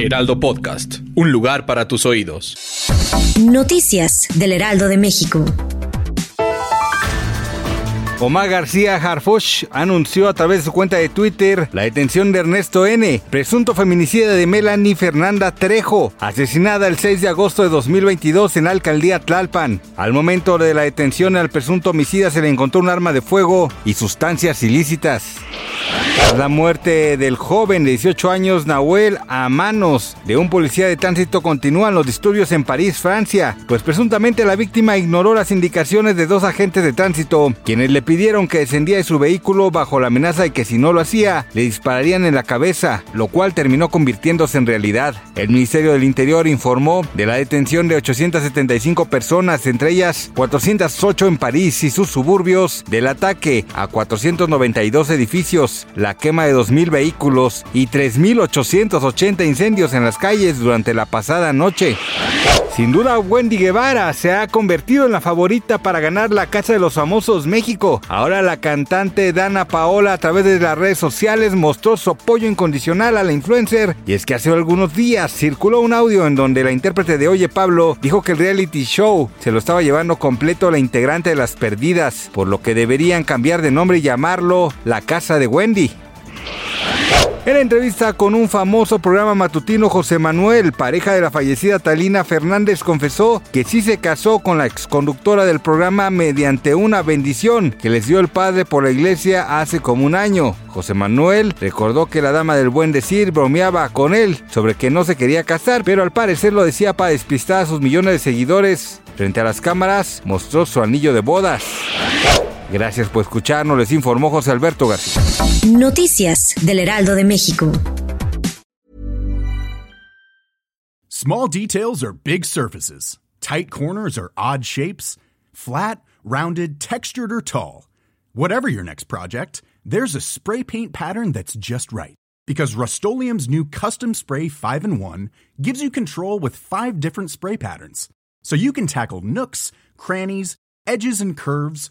Heraldo Podcast, un lugar para tus oídos. Noticias del Heraldo de México. Omar García Harfush anunció a través de su cuenta de Twitter la detención de Ernesto N., presunto feminicida de Melanie Fernanda Trejo, asesinada el 6 de agosto de 2022 en la alcaldía Tlalpan. Al momento de la detención al presunto homicida se le encontró un arma de fuego y sustancias ilícitas. La muerte del joven de 18 años Nahuel a manos de un policía de tránsito continúan los disturbios en París, Francia, pues presuntamente la víctima ignoró las indicaciones de dos agentes de tránsito, quienes le pidieron que descendía de su vehículo bajo la amenaza de que si no lo hacía, le dispararían en la cabeza, lo cual terminó convirtiéndose en realidad. El Ministerio del Interior informó de la detención de 875 personas, entre ellas 408 en París y sus suburbios, del ataque a 492 edificios, la quema de 2.000 vehículos y 3.880 incendios en las calles durante la pasada noche. Sin duda, Wendy Guevara se ha convertido en la favorita para ganar la Casa de los Famosos México. Ahora la cantante Dana Paola a través de las redes sociales mostró su apoyo incondicional a la influencer. Y es que hace algunos días circuló un audio en donde la intérprete de Oye Pablo dijo que el reality show se lo estaba llevando completo la integrante de Las Perdidas, por lo que deberían cambiar de nombre y llamarlo La Casa de Wendy. En entrevista con un famoso programa matutino, José Manuel, pareja de la fallecida Talina Fernández, confesó que sí se casó con la exconductora del programa mediante una bendición que les dio el padre por la iglesia hace como un año. José Manuel recordó que la dama del buen decir bromeaba con él sobre que no se quería casar, pero al parecer lo decía para despistar a sus millones de seguidores. Frente a las cámaras mostró su anillo de bodas. Gracias por escucharnos, les informó José Alberto García. Noticias del Heraldo de México. Small details are big surfaces. Tight corners are odd shapes. Flat, rounded, textured, or tall. Whatever your next project, there's a spray paint pattern that's just right. Because Rust new Custom Spray 5 in 1 gives you control with five different spray patterns. So you can tackle nooks, crannies, edges, and curves